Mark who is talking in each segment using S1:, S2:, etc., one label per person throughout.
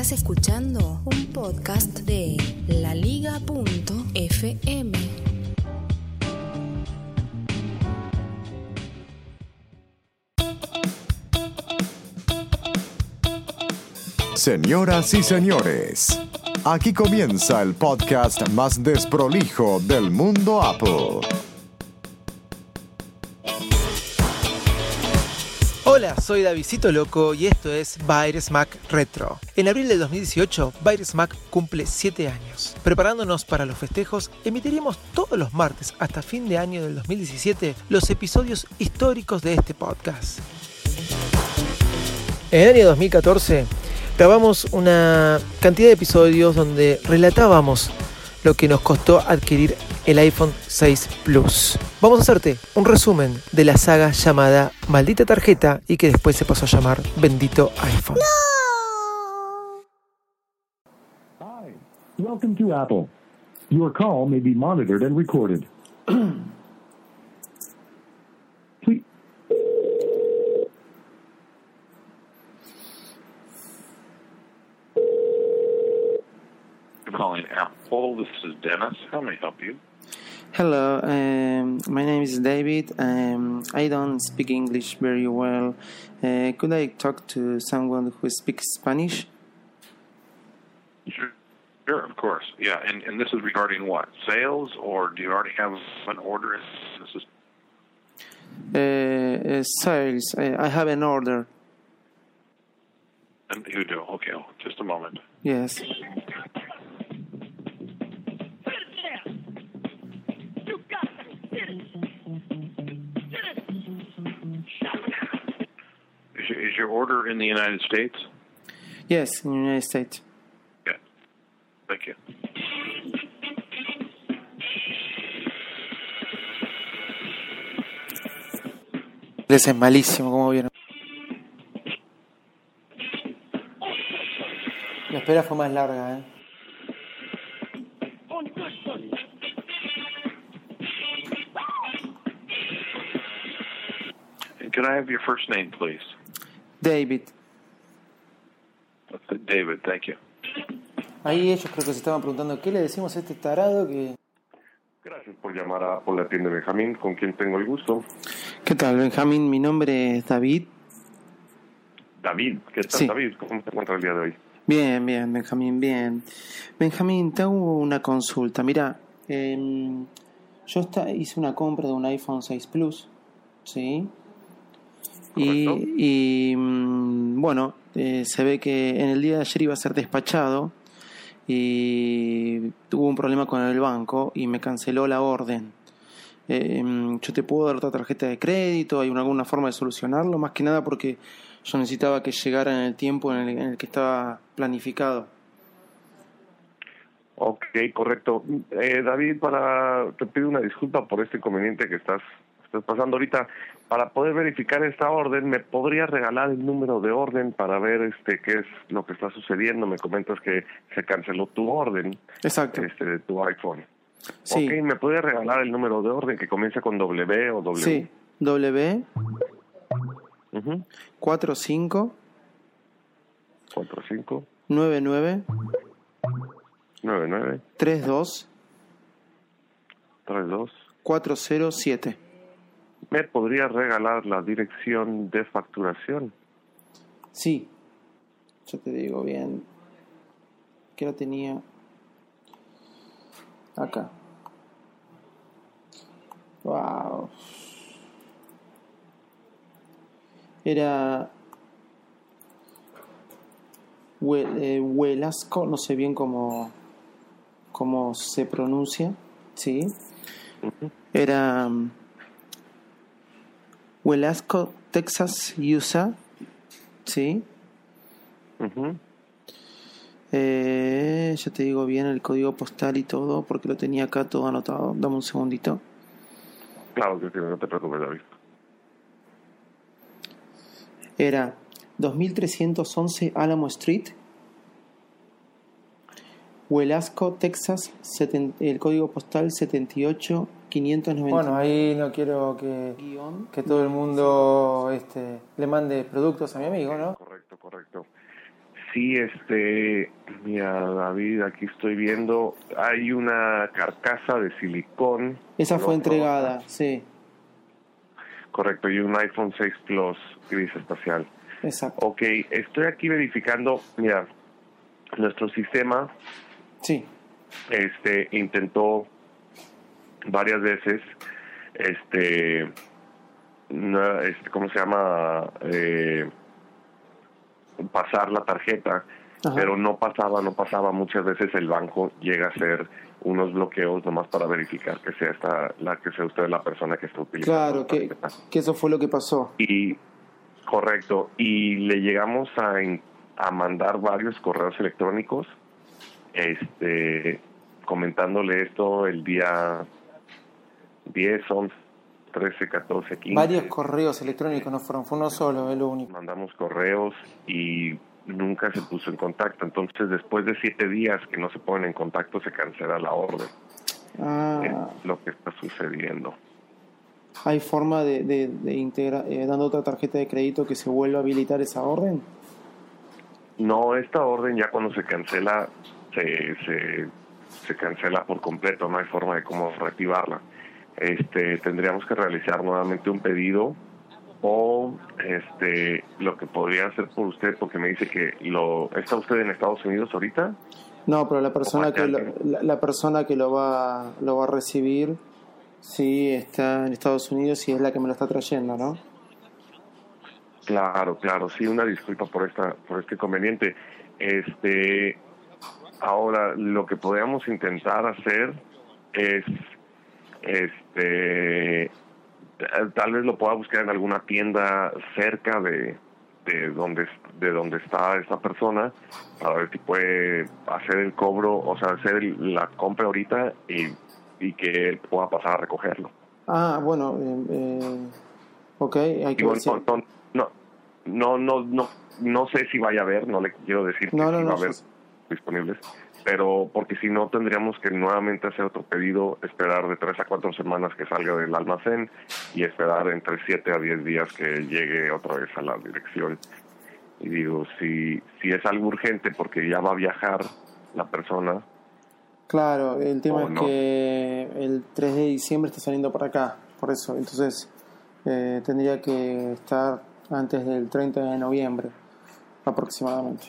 S1: Estás escuchando un podcast de laliga.fm.
S2: Señoras y señores, aquí comienza el podcast más desprolijo del mundo Apple.
S3: Hola, soy Davidito Loco y esto es Mac Retro. En abril del 2018, Virus Mac cumple 7 años. Preparándonos para los festejos, emitiremos todos los martes hasta fin de año del 2017 los episodios históricos de este podcast. En el año 2014 grabamos una cantidad de episodios donde relatábamos lo que nos costó adquirir el iPhone 6 Plus. Vamos a hacerte un resumen de la saga llamada Maldita Tarjeta y que después se pasó a llamar Bendito iPhone.
S4: Hi, welcome to Apple. Your call may be monitored and recorded.
S5: calling Apple. This is Dennis. How may I help you?
S6: Hello, um, my name is David. Um, I don't speak English very well. Uh, could I talk to someone who speaks Spanish?
S5: Sure, sure, of course. Yeah, and, and this is regarding what? Sales, or do you already have an order? This is
S6: Uh, uh, sales. I, I have an order.
S5: and you do. Okay, oh, just a moment.
S6: Yes.
S5: Order in the United States?
S6: Yes, in the United States.
S5: Yeah. Thank you.
S3: Ese es malísimo, como vieron. La espera fue más larga, ¿eh?
S5: And can I have your first name, please?
S6: David.
S5: David, thank you.
S3: Ahí ellos creo que se estaban preguntando qué le decimos a este tarado que...
S7: Gracias por llamar a Hola Tienda Benjamín, con quien tengo el gusto.
S6: ¿Qué tal, Benjamín? Mi nombre es David.
S7: David, ¿qué tal
S6: Sí.
S7: David? ¿Cómo te encuentras el día de hoy?
S6: Bien, bien, Benjamín, bien. Benjamín, te hago una consulta. Mira, em, yo esta- hice una compra de un iPhone 6 Plus, ¿sí? Y, y, mm, bueno, eh, se ve que en el día de ayer iba a ser despachado y tuvo un problema con el banco y me canceló la orden. Eh, mm, yo te puedo dar otra tarjeta de crédito, hay una- alguna forma de solucionarlo, más que nada porque yo necesitaba que llegara en el tiempo en el, en el que estaba planificado.
S7: Ok, correcto. Eh, David, para te pido una disculpa por este inconveniente que estás, estás pasando ahorita. Para poder verificar esta orden, ¿me podrías regalar el número de orden para ver este qué es lo que está sucediendo? Me comentas que se canceló tu orden
S6: Exacto.
S7: este, de tu iPhone.
S6: Sí.
S7: Ok, ¿me podrías regalar el número de orden que comienza con W o W?
S6: Sí. W
S7: Ujú.
S6: 45
S7: 45
S6: 99
S7: 99
S6: 32
S7: 32
S6: 407.
S7: ¿Me podrías regalar la dirección de facturación?
S6: Sí. Yo te digo bien. Que la tenía acá. Wow. Era eh, Huelasco, no sé bien cómo, cómo se pronuncia, ¿sí? Era Velasco, Texas, USA. Sí.
S7: Ujú.
S6: Eh, ya te digo bien el código postal y todo, porque lo tenía acá todo anotado. Dame un segundito.
S7: Claro que sí, no te preocupes, David.
S6: Era 2311 Alamo Street, Velasco, Texas, el código postal 78590.
S3: Bueno, ahí no quiero que, que todo el mundo este, le mande productos a mi amigo, ¿no?
S7: Correcto, correcto. Sí, este, mira, David, aquí estoy viendo, hay una carcasa de silicón.
S6: Esa fue entregada, sí,
S7: Correcto, y un iPhone 6 Plus gris espacial.
S6: exacto.
S7: Ok, estoy aquí verificando, mira, nuestro sistema
S6: Sí,
S7: este intentó varias veces este, este cómo se llama Eh, pasar la tarjeta
S6: Ajá.
S7: pero no pasaba no pasaba muchas veces el banco llega a hacer unos bloqueos nomás para verificar que sea esta la que sea usted la persona que está utilizando
S6: claro,
S7: la
S6: que, que eso fue lo que pasó.
S7: y correcto y le llegamos a, a mandar varios correos electrónicos este comentándole esto el día 10, 11, 13, 14, 15
S3: Varios correos electrónicos no fueron, fue uno solo, es lo único.
S7: mandamos correos y nunca se puso en contacto entonces después de siete días que no se ponen en contacto se cancela la orden
S6: Ah,
S7: es lo que está sucediendo
S6: ¿Hay forma de, de, de integrar, eh, dando otra tarjeta de crédito que se vuelva a habilitar esa orden?
S7: No, esta orden ya cuando se cancela, se, se, se cancela por completo, no hay forma de cómo reactivarla. Este, tendríamos que realizar nuevamente un pedido o este lo que podría hacer por usted porque me dice que lo está usted en Estados Unidos ahorita
S6: No, pero la persona que lo, la persona que lo va lo va a recibir sí está en Estados Unidos y es la que me lo está trayendo, ¿no?
S7: Claro, claro, sí, una disculpa por esta, por este inconveniente. Este, ahora lo que podríamos intentar hacer es, este, tal vez lo pueda buscar en alguna tienda cerca de, de donde, de donde está esta persona para ver si puede hacer el cobro, o sea, hacer la compra ahorita y, y que él pueda pasar a recogerlo.
S6: Ah, bueno, eh, eh, ok, hay que ver si-
S7: no, no, no, no, no, no sé si vaya a haber, no le quiero decir que
S6: No, no,
S7: sí
S6: no,
S7: va a haber
S6: sí.
S7: Disponibles, pero porque si no tendríamos que nuevamente hacer otro pedido, esperar de tres a cuatro semanas que salga del almacén y esperar entre siete a diez días que llegue otra vez a la dirección. Y digo, si, si es algo urgente porque ya va a viajar la persona,
S6: Claro, el tema es
S7: no.
S6: que el 3 de diciembre está saliendo para acá, por eso. Entonces eh, tendría que estar antes del 30 de noviembre, aproximadamente.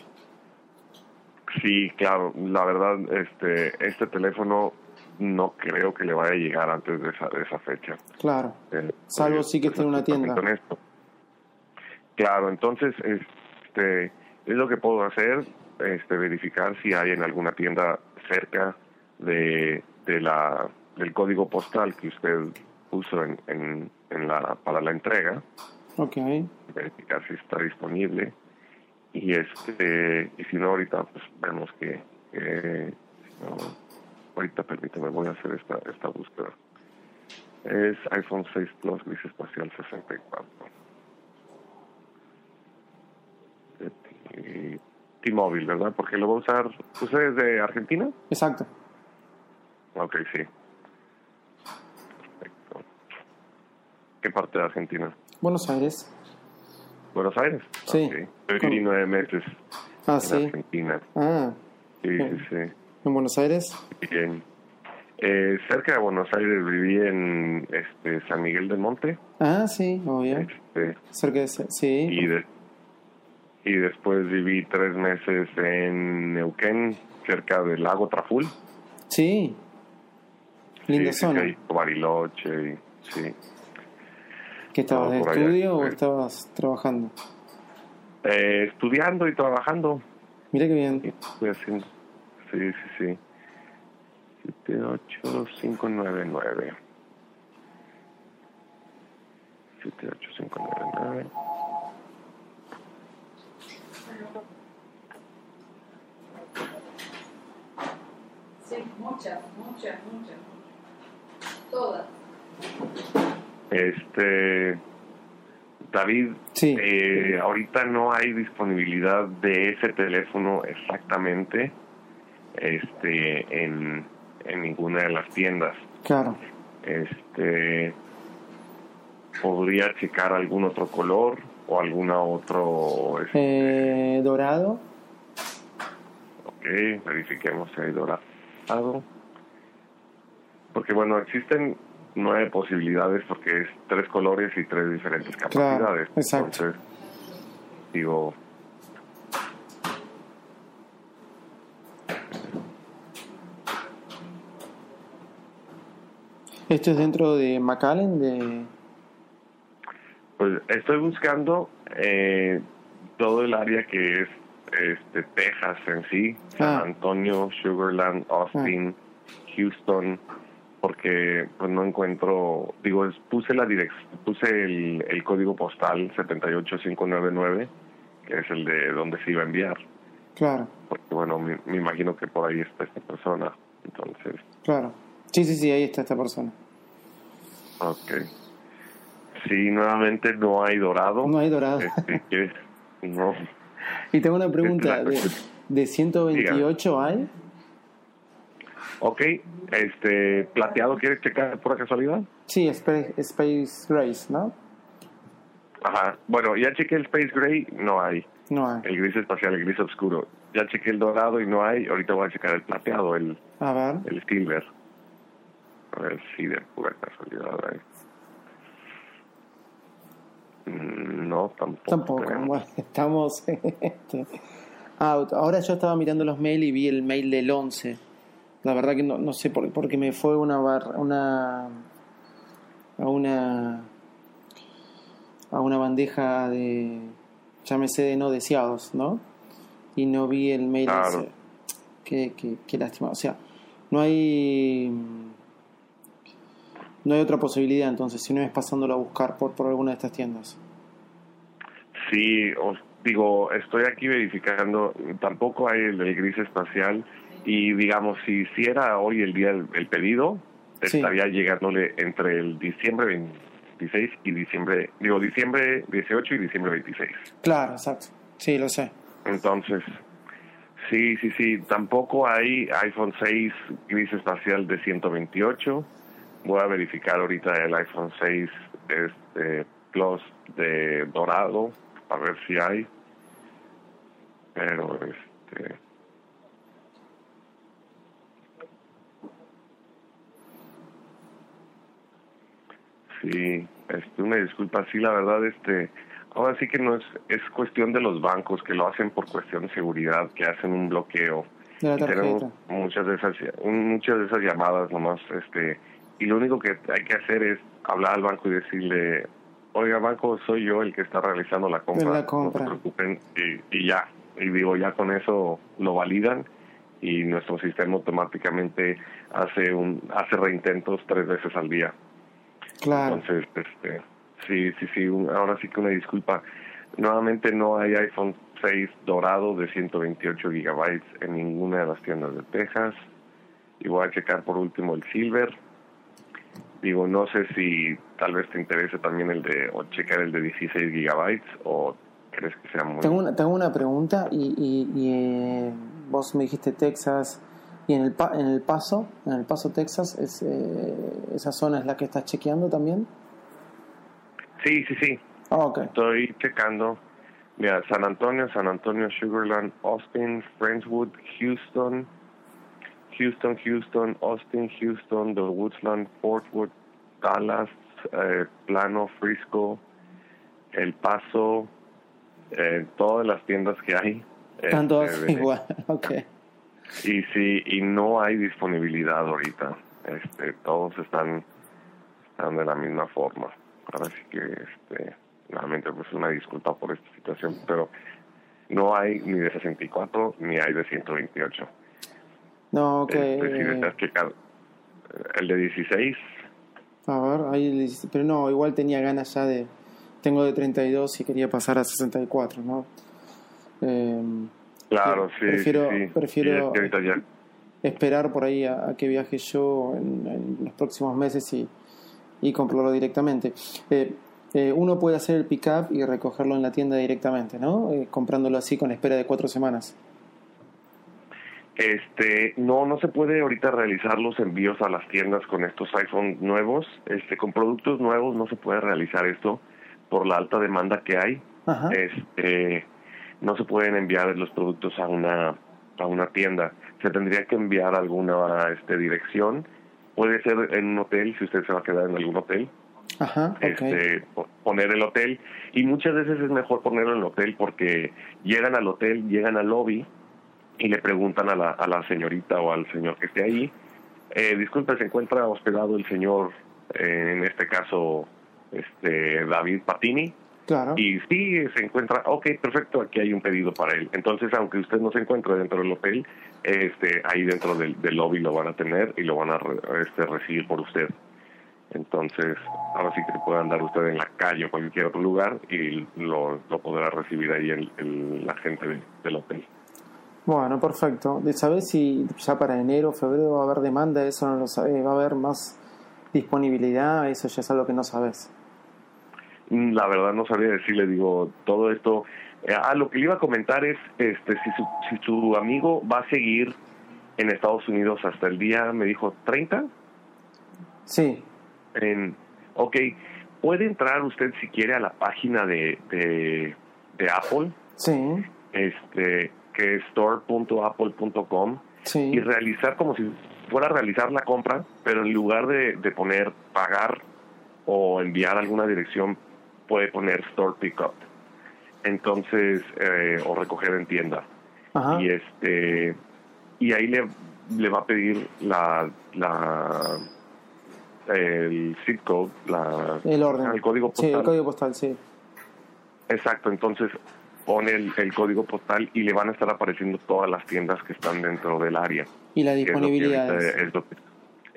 S7: Sí, claro, la verdad, este, este teléfono no creo que le vaya a llegar antes de esa, de esa fecha.
S6: Claro,
S7: Eh,
S6: Salvo
S7: pues,
S6: sí que esté en una tienda.
S7: con esto. Claro, entonces, este, es lo que puedo hacer, este, verificar si hay en alguna tienda cerca de, de la del código postal que usted puso en, en, en la para la entrega,
S6: ok.
S7: verificar si está disponible y este y si no ahorita pues vemos que, que no, ahorita permíteme voy a hacer esta esta búsqueda. Es iPhone 6 Plus gris espacial 64 de T- T-Mobile verdad porque lo va a usar usted es de Argentina
S6: Exacto.
S7: ok sí. Perfecto. Qué parte de Argentina
S6: Buenos Aires.
S7: Buenos Aires
S6: Sí.
S7: Ok. yo viví nueve meses
S6: Ah,
S7: en
S6: sí.
S7: Argentina
S6: Ah,
S7: Sí, sí, sí.
S6: en Buenos Aires.
S7: Bien. Eh, cerca de Buenos Aires viví en este, San Miguel del Monte.
S6: Ah, sí, obvio.
S7: Este,
S6: Cerca de ese- Sí.
S7: y, de- y después viví tres meses en Neuquén, cerca del lago Traful.
S6: Sí. Linda
S7: Sí,
S6: zona.
S7: sí, Bariloche. sí.
S6: ¿Qué estabas de
S7: allá.
S6: estudio o
S7: Sí.
S6: estabas trabajando?
S7: Eh, estudiando y trabajando.
S6: Mira qué bien.
S7: Estoy haciendo. Sí, sí, sí. 78599. 78599.
S8: Sí, muchas, muchas, muchas. Todas.
S7: Este, David,
S6: Sí.
S7: eh, ahorita no hay disponibilidad de ese teléfono exactamente este, en, en ninguna de las tiendas.
S6: Claro.
S7: Este, podría checar algún otro color o alguna otro. este,
S6: Eh, dorado.
S7: Ok, verifiquemos si hay dorado. Porque bueno, existen nueve posibilidades porque es tres colores y tres diferentes
S6: Claro,
S7: capacidades.
S6: exacto.
S7: Entonces, digo,
S6: Esto es dentro de McAllen, de...
S7: pues estoy buscando eh, todo el área que es este Texas en sí, San
S6: Ah.
S7: Antonio, Sugarland, Austin, Houston, porque pues no encuentro, digo, es- puse la puse el, el código postal 78599, que es el de donde se iba a enviar,
S6: Claro,
S7: porque bueno, me, me imagino que por ahí está esta persona, entonces,
S6: claro. Sí, sí, sí, ahí está esta persona.
S7: ok. Sí, nuevamente no hay dorado.
S6: No hay dorado.
S7: Este, que- no.
S6: Y tengo una pregunta, ¿de, de 128 hay?
S7: Ok, este, plateado, ¿quieres checar por casualidad?
S6: Sí, Space, Space Grace, ¿no?
S7: Ajá, bueno, ya chequé el Space Gray, no hay.
S6: No hay.
S7: El gris espacial, el gris oscuro. Ya chequé el dorado y no hay. Ahorita voy a checar el plateado, el,
S6: A ver.
S7: el silver. A ver si de pura casualidad hay. Mm, No, tampoco.
S6: Tampoco, bueno, estamos... este, out. Ahora yo estaba mirando los mails y vi el mail del 11. La verdad que no, no sé por porque me fue una bar, una a una a una bandeja de llámese de no deseados, ¿no? Y no vi el mail
S7: Claro.
S6: ese. Qué, qué, qué lástima. O sea, no hay no hay otra posibilidad entonces si no es pasándolo a buscar por, por alguna de estas tiendas.
S7: Sí, os digo, estoy aquí verificando, tampoco hay el gris espacial y digamos, si hiciera hoy el día del el pedido,
S6: Sí.
S7: estaría llegándole entre el diciembre 26 y diciembre, digo, diciembre 18 y diciembre 26.
S6: Claro, exacto. Sí, lo sé.
S7: Entonces, sí, sí, sí, tampoco hay iPhone 6 gris espacial de 128. Voy a verificar ahorita el iPhone 6 este, Plus de dorado, a ver si hay. Pero, este... Sí, este, una disculpa, sí, la verdad, este, ahora sí que no es, es cuestión de los bancos que lo hacen por cuestión de seguridad, que hacen un bloqueo.
S6: De la
S7: tenemos muchas de esas, muchas de esas llamadas nomás, este, y lo único que hay que hacer es hablar al banco y decirle, oiga banco, soy yo el que está realizando la compra,
S6: La compra.
S7: no se preocupen, y, y ya, y digo, ya con eso lo validan y nuestro sistema automáticamente hace un hace reintentos tres veces al día.
S6: Claro.
S7: Entonces, este, sí, sí, sí, un- ahora sí que una disculpa. Nuevamente no hay iPhone 6 dorado de 128 gigabytes en ninguna de las tiendas de Texas. Y voy a checar por último el Silver. Digo, no sé si tal vez te interese también el de, o checar el de 16 gigabytes, o crees que sea muy...
S6: Tengo una, tengo una pregunta y, y, y, eh, vos me dijiste Texas y en el, pa- en el Paso, en el Paso Texas, es, eh, esa zona es la que estás chequeando también.
S7: Sí, sí, sí.
S6: Ah, ok.
S7: Estoy checando. Mira, San Antonio, San Antonio, Sugarland, Austin, Friendswood, Houston, Houston, Houston, Austin, Houston, The Woodsland, Fort Worth, Dallas, eh, Plano, Frisco, El Paso, eh, todas las tiendas que hay.
S6: Están todas
S7: este, de-
S6: igual. Ok.
S7: Y sí, y no hay disponibilidad ahorita. Este, todos están, están de la misma forma. Ahora sí que, este, nuevamente, pues una disculpa por esta situación, pero no hay ni de 64 ni hay de 128.
S6: No, ok.
S7: Este, si deseas checar, eh, el de 16
S6: A ver, ahí le dice- pero no, igual tenía ganas ya de. Tengo de 32 y quería pasar a 64, ¿no? Eh,
S7: Claro, sí.
S6: Prefiero-
S7: sí, es que
S6: esperar por ahí a, a que viaje yo en, en los próximos meses y, y comprarlo directamente. Eh, eh, uno puede hacer el pick-up y recogerlo en la tienda directamente, ¿no? Eh, comprándolo así con espera de cuatro semanas.
S7: Este, no, no se puede ahorita realizar los envíos a las tiendas con estos iPhone nuevos. Este, con productos nuevos no se puede realizar esto por la alta demanda que hay.
S6: Ajá.
S7: Este, no se pueden enviar los productos a una a una tienda. Se tendría que enviar a alguna este, dirección. Puede ser en un hotel si usted se va a quedar en algún hotel.
S6: Ajá.
S7: Este, po- poner el hotel y muchas veces es mejor ponerlo en el hotel porque llegan al hotel, llegan al lobby y le preguntan a la, a la señorita o al señor que esté ahí, eh, disculpe, se encuentra hospedado el señor, eh, en este caso, este David Patini.
S6: Claro.
S7: Y sí, se encuentra, ok, perfecto, aquí hay un pedido para él. Entonces, aunque usted no se encuentre dentro del hotel, este, ahí dentro del, del lobby lo van a tener y lo van a re- este, recibir por usted. Entonces, ahora sí que puede andar usted en la calle o cualquier otro lugar y lo, lo podrá recibir ahí el, el- la gente de- del hotel.
S6: Bueno, perfecto. ¿De ¿Sabes si ya para enero, febrero va a haber demanda? Eso no lo sabes. ¿Va a haber más disponibilidad? Eso ya es algo que no sabes.
S7: La verdad no sabría decirle, digo, todo esto. eh, ah, lo que le iba a comentar es, este, si su, si su amigo va a seguir en Estados Unidos hasta el día, me dijo, 30.
S6: Sí.
S7: En, ok, puede entrar usted si quiere a la página de, de, de Apple,
S6: Sí.
S7: este, que es store.apple.com,
S6: Sí.
S7: y realizar como si fuera a realizar la compra, pero en lugar de, de poner pagar o enviar alguna dirección, puede poner store pickup. Entonces, eh, o recoger en tienda.
S6: Ajá.
S7: Y este y ahí le, le va a pedir la, la el zip code, la,
S6: El orden.
S7: el código
S6: Sí,
S7: postal.
S6: el código postal, sí.
S7: Exacto, entonces pone el, el código postal y le van a estar apareciendo todas las tiendas que están dentro del área.
S6: Y la disponibilidad. es-
S7: es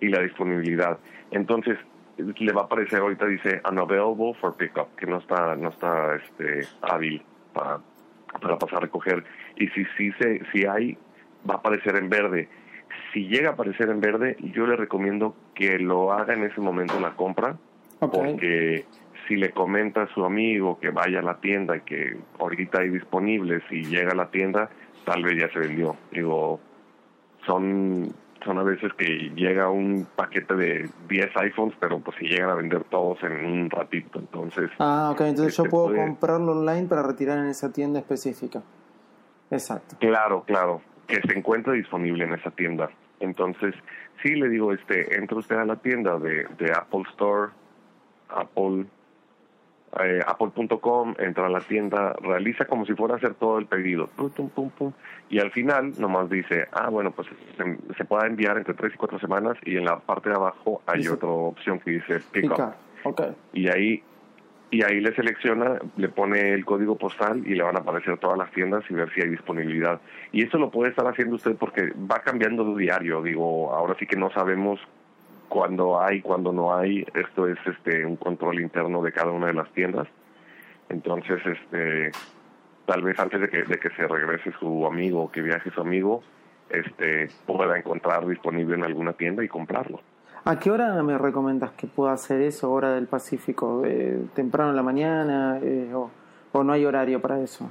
S7: y la disponibilidad. Entonces le va a aparecer ahorita dice unavailable for pickup, que no está no está este hábil para, para pasar a recoger. Y si si se si hay va a aparecer en verde. Si llega a aparecer en verde, yo le recomiendo que lo haga en ese momento la compra, porque si le comenta a su amigo que vaya a la tienda y que ahorita hay disponible, si llega a la tienda, tal vez ya se vendió. Digo, son son a veces que llega un paquete de 10 iPhones, pero pues si llegan a vender todos en un ratito, entonces
S6: Ah, ok. Entonces yo
S7: Este,
S6: puedo
S7: puede-
S6: comprarlo online para retirar en esa tienda específica. Exacto.
S7: Claro, claro, que se encuentre disponible en esa tienda. Entonces, sí le digo, este, entra usted a la tienda de, de Apple Store, Apple, eh, apple.com, entra a la tienda, realiza como si fuera a hacer todo el pedido, pum, pum, pum, y al final nomás dice, ah, bueno, pues se, se puede enviar entre tres y cuatro semanas, y en la parte de abajo hay
S6: Dice-
S7: otra opción que dice pick up.
S6: Picar. Ok.
S7: y ahí y ahí le selecciona, le pone el código postal y le van a aparecer todas las tiendas y ver si hay disponibilidad. Y eso lo puede estar haciendo usted porque va cambiando de diario, digo, ahora sí que no sabemos cuándo hay, cuándo no hay, esto es este un control interno de cada una de las tiendas. Entonces, este tal vez antes de que, de que se regrese su amigo, que viaje su amigo, este pueda encontrar disponible en alguna tienda y comprarlo.
S6: ¿A qué hora me recomiendas que pueda hacer eso, hora del Pacífico? Eh, ¿Temprano en la mañana? Eh, o, o no hay horario para eso?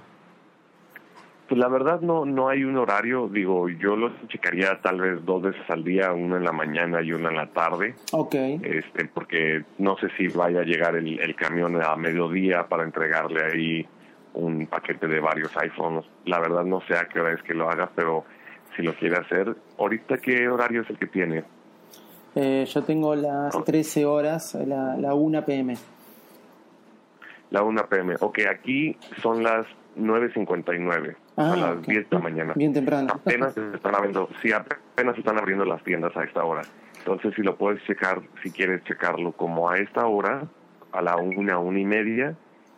S7: Pues la verdad no no hay un horario, digo, yo lo checaría tal vez dos veces al día, una en la mañana y una en la tarde,
S6: Ok.
S7: este porque no sé si vaya a llegar el, el camión a mediodía para entregarle ahí un paquete de varios iPhones. La verdad no sé a qué hora es que lo haga, pero si lo quiere hacer, ahorita qué horario es el que tiene?
S6: Eh, yo tengo las 13 horas, la, la 1 pm.
S7: La 1 pm. Ok, aquí son las 9.59,
S6: Ah,
S7: a las
S6: ok.
S7: 10 de la mañana.
S6: Bien temprano.
S7: apenas se están abriendo, sí, apenas están abriendo las tiendas a esta hora. Entonces, si lo puedes checar, si quieres checarlo como a esta hora, a la una, una y media,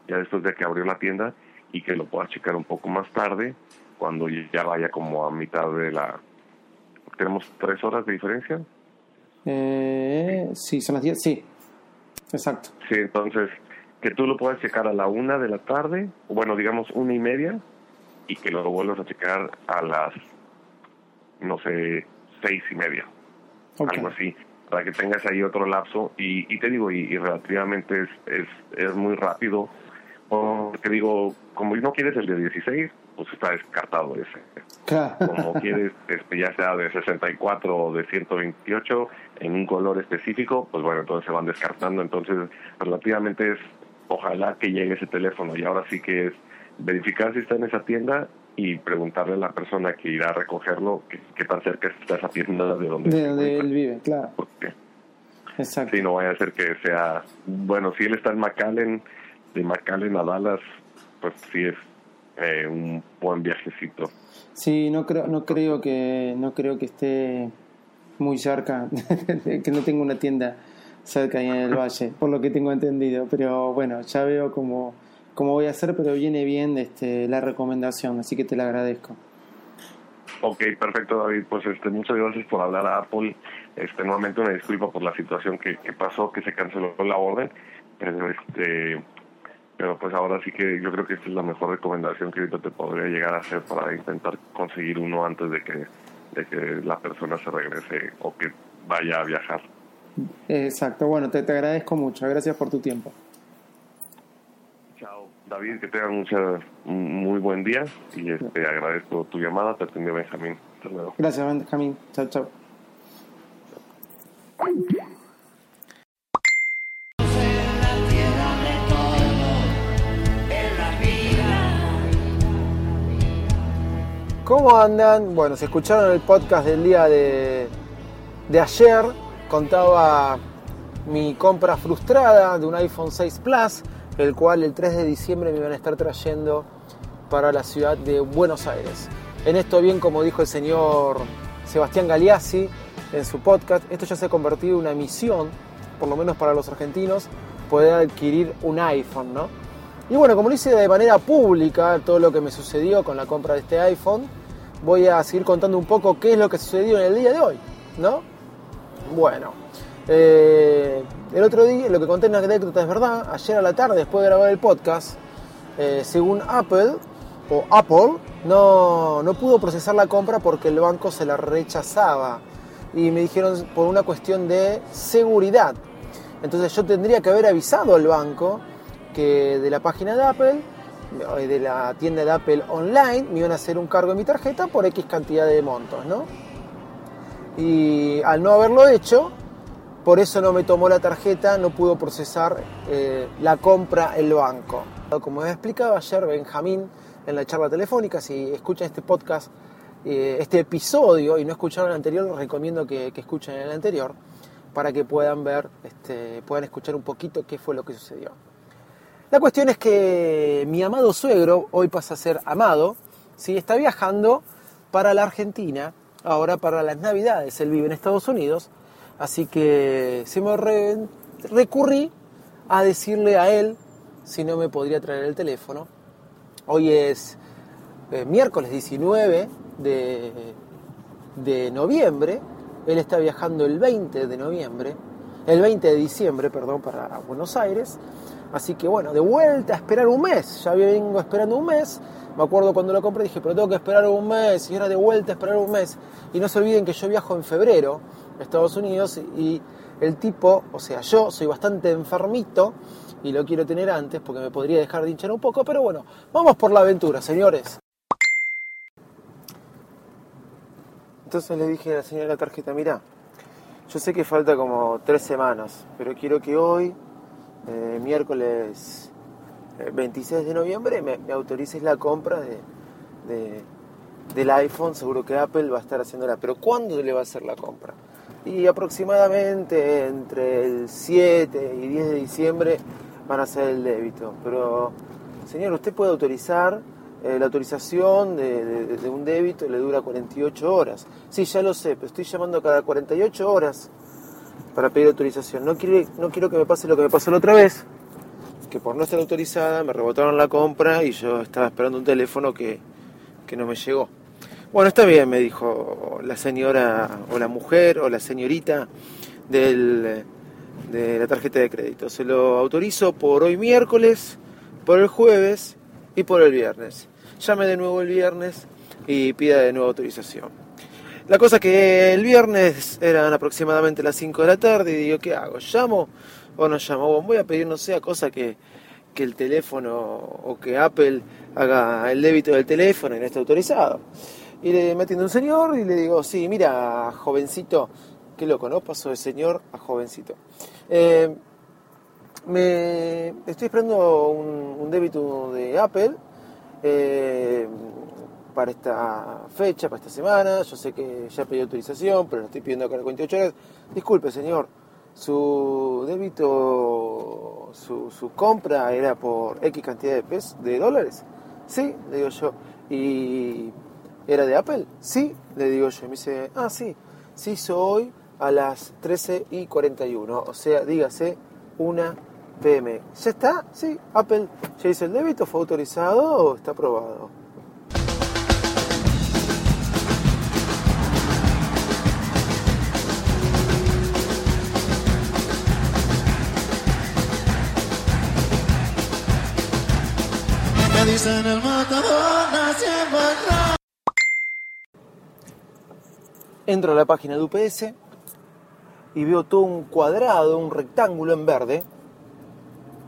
S7: ya después de que abrió la tienda, y que lo puedas checar un poco más tarde, cuando ya vaya como a mitad de la... ¿Tenemos tres horas de diferencia?
S6: Eh, sí, son las 10. Sí, Exacto.
S7: Sí, entonces, que tú lo puedas checar a la una de la tarde, bueno, digamos una y media, y que lo vuelvas a checar a las, no sé, seis y media, algo así, para que tengas ahí otro lapso. Y, y te digo, y, y relativamente es, es, es muy rápido, porque digo, como no quieres el de 16, pues está descartado ese. Como quieres, este, ya sea de 64 o de 128 en un color específico, pues bueno, entonces se van descartando. Entonces, relativamente es, ojalá que llegue ese teléfono. Y ahora sí que es verificar si está en esa tienda y preguntarle a la persona que irá a recogerlo qué, tan cerca está esa tienda de donde,
S6: de donde él vive, claro.
S7: Porque,
S6: Exacto.
S7: Sí, no vaya a ser que sea, bueno, si él está en McAllen, de McAllen a Dallas, pues sí es eh, un buen viajecito.
S6: Sí, no creo, no creo que, no creo que esté muy cerca, que no tenga una tienda cerca ahí en el valle, por lo que tengo entendido. Pero bueno, ya veo cómo, cómo voy a hacer, pero viene bien este, la recomendación, así que te la agradezco.
S7: Ok, perfecto David, pues este, muchas gracias por hablar a Apple. Este, nuevamente una disculpa por la situación que, que pasó, que se canceló la orden, pero este pero pues ahora sí que yo creo que esta es la mejor recomendación que ahorita te podría llegar a hacer para intentar conseguir uno antes de que, de que la persona se regrese o que vaya a viajar.
S6: Exacto, bueno, te, te agradezco mucho, gracias por tu tiempo.
S7: David, que tengas mucha, un muy buen día y este, agradezco tu llamada, te atendió Benjamín. Hasta luego.
S6: Gracias, Benjamín. Chao, chao.
S3: ¿Cómo andan? Bueno, se escucharon el podcast del día de, de ayer. Contaba mi compra frustrada de un iPhone 6 Plus, el cual el 3 de diciembre me iban a estar trayendo para la ciudad de Buenos Aires. En esto, bien como dijo el señor Sebastián Galeazzi en su podcast, esto ya se ha convertido en una misión, por lo menos para los argentinos, poder adquirir un iPhone, ¿no? Y bueno, como lo hice de manera pública todo lo que me sucedió con la compra de este iPhone, voy a seguir contando un poco qué es lo que sucedió en el día de hoy, ¿no? Bueno, eh, el otro día, lo que conté en la anécdota es verdad, ayer a la tarde, después de grabar el podcast, eh, según Apple, o Apple, no, no pudo procesar la compra porque el banco se la rechazaba. Y me dijeron por una cuestión de seguridad. Entonces yo tendría que haber avisado al banco que de la página de Apple, de la tienda de Apple online, me iban a hacer un cargo de mi tarjeta por X cantidad de montos, ¿no? Y al no haberlo hecho, por eso no me tomó la tarjeta, no pudo procesar eh, la compra el banco. Como he explicado ayer Benjamín en la charla telefónica, si escuchan este podcast, eh, este episodio y no escucharon el anterior, les recomiendo que, que escuchen el anterior para que puedan ver, este, puedan escuchar un poquito qué fue lo que sucedió. La cuestión es que mi amado suegro, hoy pasa a ser amado, ¿sí? está viajando para la Argentina, ahora para las Navidades. Él vive en Estados Unidos, así que se me re recurrí a decirle a él si no me podría traer el teléfono. Hoy es eh, miércoles 19 de, de noviembre, él está viajando el 20 de noviembre, el 20 de diciembre, perdón, para Buenos Aires. Así que bueno, de vuelta a esperar un mes. Ya vengo esperando un mes. Me acuerdo cuando lo compré, dije, pero tengo que esperar un mes. Y ahora de vuelta a esperar un mes. Y no se olviden que yo viajo en febrero Estados Unidos y el tipo, o sea, yo soy bastante enfermito y lo quiero tener antes porque me podría dejar de hinchar un poco. Pero bueno, vamos por la aventura, señores. Entonces le dije a la señora la tarjeta, mira, yo sé que falta como tres semanas, pero quiero que hoy eh, miércoles 26 de noviembre me, me, autorices la compra de, de, del iPhone, seguro que Apple va a estar haciéndola, pero ¿cuándo le va a hacer la compra? Y aproximadamente entre el 7 y 10 de diciembre van a hacer el débito, pero señor, usted puede autorizar, eh, la autorización de, un débito le dura 48 horas. Sí, ya lo sé, pero estoy llamando cada 48 horas para pedir autorización. No quiero, no quiero que me pase lo que me pasó la otra vez, que por no estar autorizada me rebotaron la compra y yo estaba esperando un teléfono que, que no me llegó. Bueno, está bien, me dijo la señora o la mujer o la señorita del, de la tarjeta de crédito. Se lo autorizo por hoy miércoles, por el jueves y por el viernes. Llame de nuevo el viernes y pida de nuevo autorización. La cosa que el viernes eran aproximadamente las 5 de la tarde y digo, ¿qué hago? ¿Llamo o no llamo? Voy a pedir, no sé, a cosa que, que el teléfono o que Apple haga el débito del teléfono y no esté autorizado. Y le me atiende un señor y le digo, sí, mira, jovencito, qué loco, ¿no? Pasó de señor a jovencito. Eh, me estoy esperando un, un débito de Apple eh, para esta fecha, para esta semana. Yo sé que ya pedí autorización, pero lo estoy pidiendo acá en 48 horas. Disculpe, señor, su débito, su, su compra era por X cantidad de pesos, de dólares. Sí, le digo yo. ¿Y era de Apple? Sí, le digo yo. Y me dice, ah, sí, se hizo hoy a las 13 y 41. O sea, dígase, una PM. ¿Ya está? Sí, Apple ya hizo el débito, fue autorizado o está aprobado.
S9: Me dicen el matador nació en
S3: Entro a la página de UPS y veo todo un cuadrado, un rectángulo en verde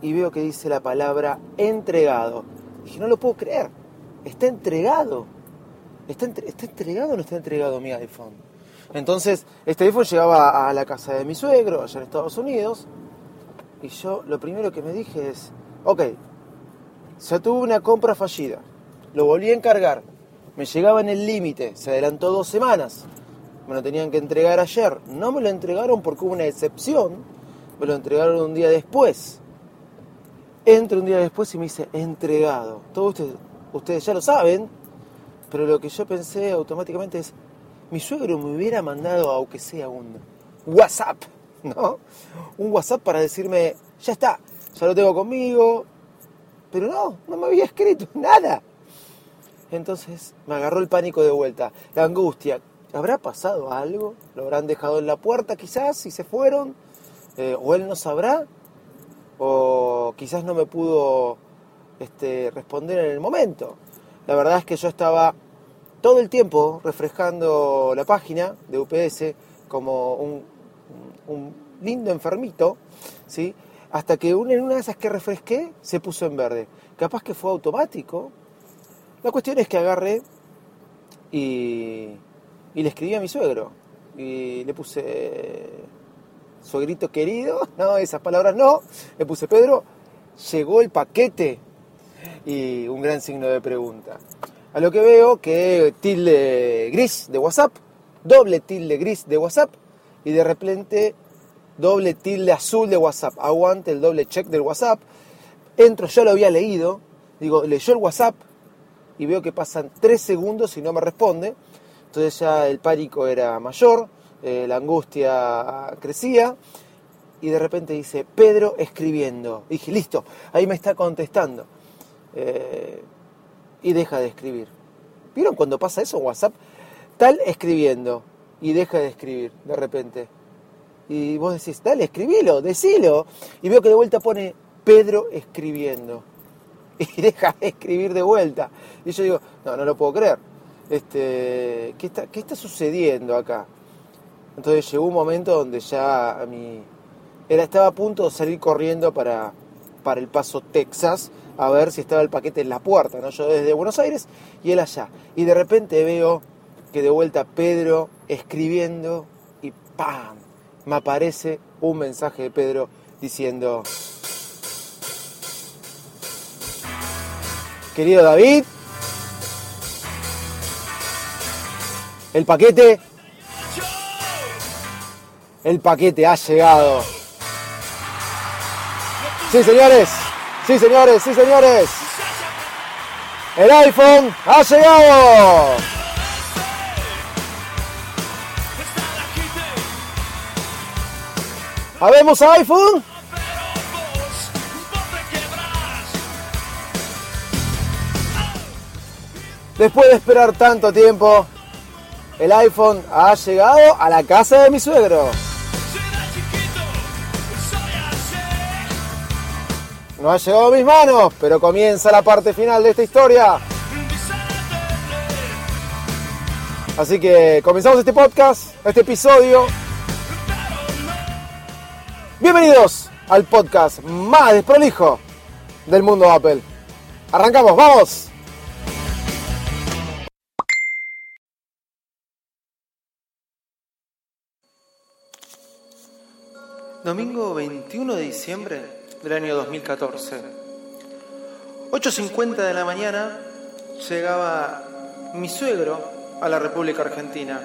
S3: y veo que dice la palabra entregado. Dije, no lo puedo creer, está entregado. ¿Está, ¿Está entregado o no está entregado mi iPhone? Entonces, este iPhone llegaba a la casa de mi suegro, allá en Estados Unidos, y yo lo primero que me dije es, ok, ya tuve una compra fallida, lo volví a encargar, me llegaba en el límite, se adelantó dos semanas, me lo tenían que entregar ayer, no me lo entregaron porque hubo una excepción, me lo entregaron un día después. Entro un día después y me dice, entregado. Todos ustedes, ustedes ya lo saben, pero lo que yo pensé automáticamente es, mi suegro me hubiera mandado, aunque sea un WhatsApp, ¿no? Un WhatsApp para decirme, ya está, ya lo tengo conmigo, pero no, no me había escrito nada. Entonces me agarró el pánico de vuelta, la angustia. ¿Habrá pasado algo? ¿Lo habrán dejado en la puerta quizás y se fueron? Eh, ¿O él no sabrá? ¿O quizás no me pudo este, responder en el momento? La verdad es que yo estaba todo el tiempo refrescando la página de UPS como un, un lindo enfermito, ¿sí? hasta que en una de esas que refresqué se puso en verde. Capaz que fue automático. La cuestión es que agarré y, y le escribí a mi suegro. Y le puse, suegrito querido, no, esas palabras no. Le puse, Pedro, llegó el paquete. Y un gran signo de pregunta. A lo que veo que tilde gris de WhatsApp, doble tilde gris de WhatsApp y de repente doble tilde azul de WhatsApp. Aguante el doble check del WhatsApp. Entro, yo lo había leído, digo, leyó el WhatsApp y veo que pasan tres segundos y no me responde. Entonces ya el pánico era mayor, eh, la angustia crecía y de repente dice, Pedro escribiendo. Dije, listo, ahí me está contestando. Eh, y deja de escribir. ¿Vieron cuando pasa eso en WhatsApp? Tal escribiendo y deja de escribir de repente. Y vos decís, dale, escribilo, decilo. Y veo que de vuelta pone Pedro escribiendo. Y deja de escribir de vuelta. Y yo digo, no, no lo puedo creer. Este, ¿qué, está, ¿Qué está sucediendo acá? Entonces llegó un momento donde ya a mi, era, estaba a punto de salir corriendo para, para el paso Texas a ver si estaba el paquete en la puerta, ¿no? Yo desde Buenos Aires y él allá. Y de repente veo que de vuelta Pedro escribiendo y ¡pam! Me aparece un mensaje de Pedro diciendo, querido David, el paquete, el paquete ha llegado. Sí, señores, sí, señores, sí, señores. El iPhone ha llegado. ¿Habemos iPhone? Después de esperar tanto tiempo, el iPhone ha llegado a la casa de mi suegro.
S10: no ha llegado a mis manos, pero comienza la parte final de esta historia. Así que comenzamos este podcast, este episodio. Bienvenidos al podcast más desprolijo del mundo Apple. Arrancamos, vamos. Domingo 21 de diciembre del año 2014. 8.50 de la mañana llegaba mi suegro a la República Argentina.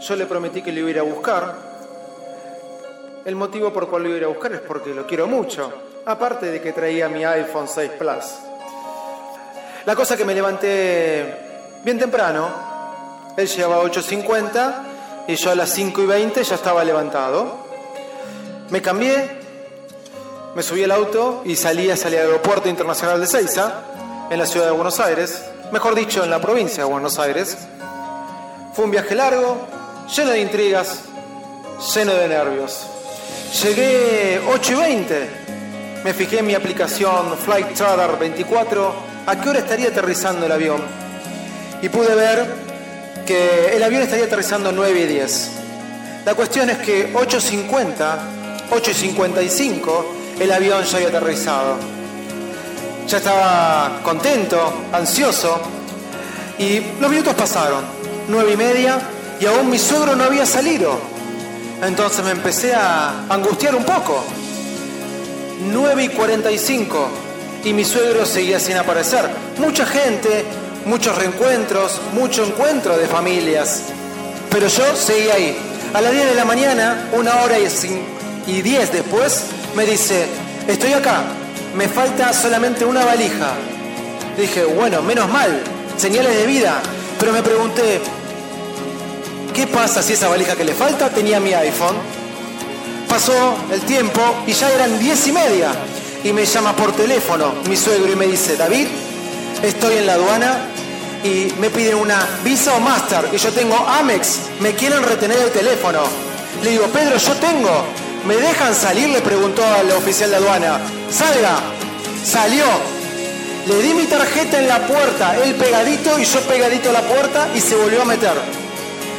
S10: Yo le prometí que lo iba a buscar. El motivo por cual lo iba a buscar es porque lo quiero mucho, aparte de que traía mi iPhone 6 Plus. La cosa que me levanté bien temprano, él llegaba a 8.50 y yo a las 5 y 20 ya estaba levantado. Me cambié, me subí al auto y salí hacia Aeropuerto Internacional de Ceiza, en la ciudad de Buenos Aires, mejor dicho, en la provincia de Buenos Aires. Fue un viaje largo, lleno de intrigas, lleno de nervios. Llegué 8 y 20. Me fijé en mi aplicación Flight Radar 24 a qué hora estaría aterrizando el avión. Y pude ver que el avión estaría aterrizando 9 y 10. La cuestión es que 8.50 8 y 55 el avión ya había aterrizado. Ya estaba contento, ansioso, y los minutos pasaron, nueve y media, y aún mi suegro no había salido. Entonces me empecé a angustiar un poco. 9 y 45 y mi suegro seguía sin aparecer. Mucha gente, muchos reencuentros, mucho encuentro de familias. Pero yo seguía ahí. A las 10 de la mañana, una hora y y 10 después me dice, estoy acá, me falta solamente una valija. Dije, bueno, menos mal, señales de vida. Pero me pregunté, ¿qué pasa si esa valija que le falta tenía mi iPhone? Pasó el tiempo y ya eran 10 y media. Y me llama por teléfono mi suegro y me dice, David, estoy en la aduana y me piden una Visa o Master y yo tengo Amex, me quieren retener el teléfono. Le digo, Pedro, yo tengo. ¿Me dejan salir? Le preguntó al oficial de aduana. Salga. Salió. Le di mi tarjeta en la puerta, él pegadito y yo pegadito a la puerta y se volvió a meter.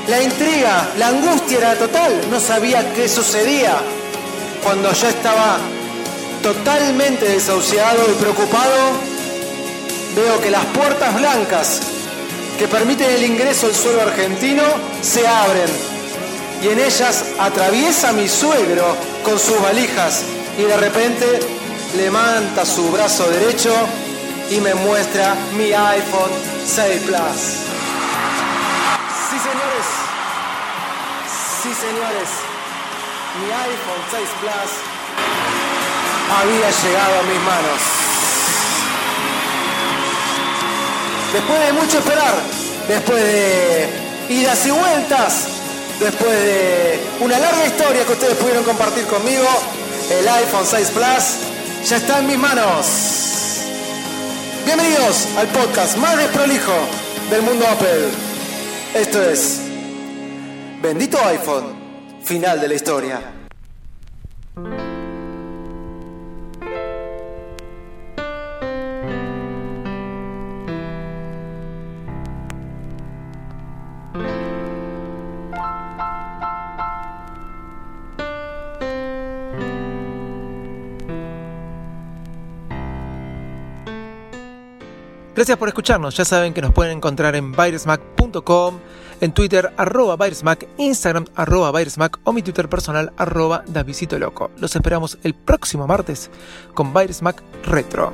S10: La intriga, la angustia era total. No sabía qué sucedía. Cuando ya estaba totalmente desahuciado y preocupado, veo que las puertas blancas que permiten el ingreso al suelo argentino se abren y en ellas atraviesa mi suegro con sus valijas y de repente levanta su brazo derecho y me muestra mi iPhone 6 Plus. Sí, señores. Sí, señores. Mi iPhone 6 Plus había llegado a mis manos. Después de mucho esperar, después de idas y vueltas, después de una larga historia que ustedes pudieron compartir conmigo, el iPhone 6 Plus ya está en mis manos. Bienvenidos al podcast más desprolijo del mundo Apple. Esto es Bendito iPhone, final de la historia. Gracias por escucharnos. Ya saben que nos pueden encontrar en virusmac.com, en Twitter, arroba virusmac, Instagram, arroba virusmac o mi Twitter personal, arroba Davisito Loco. Los esperamos el próximo martes con Virusmac Retro.